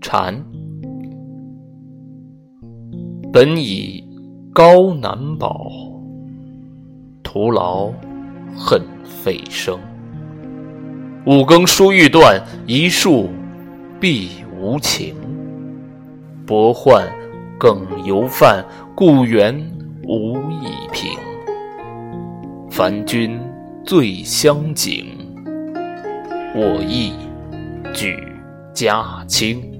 蝉，本已高难保，徒劳恨费声。五更疏欲断，一树碧无情。薄宦更犹泛，故园无一平。凡君最相景，我亦举家清。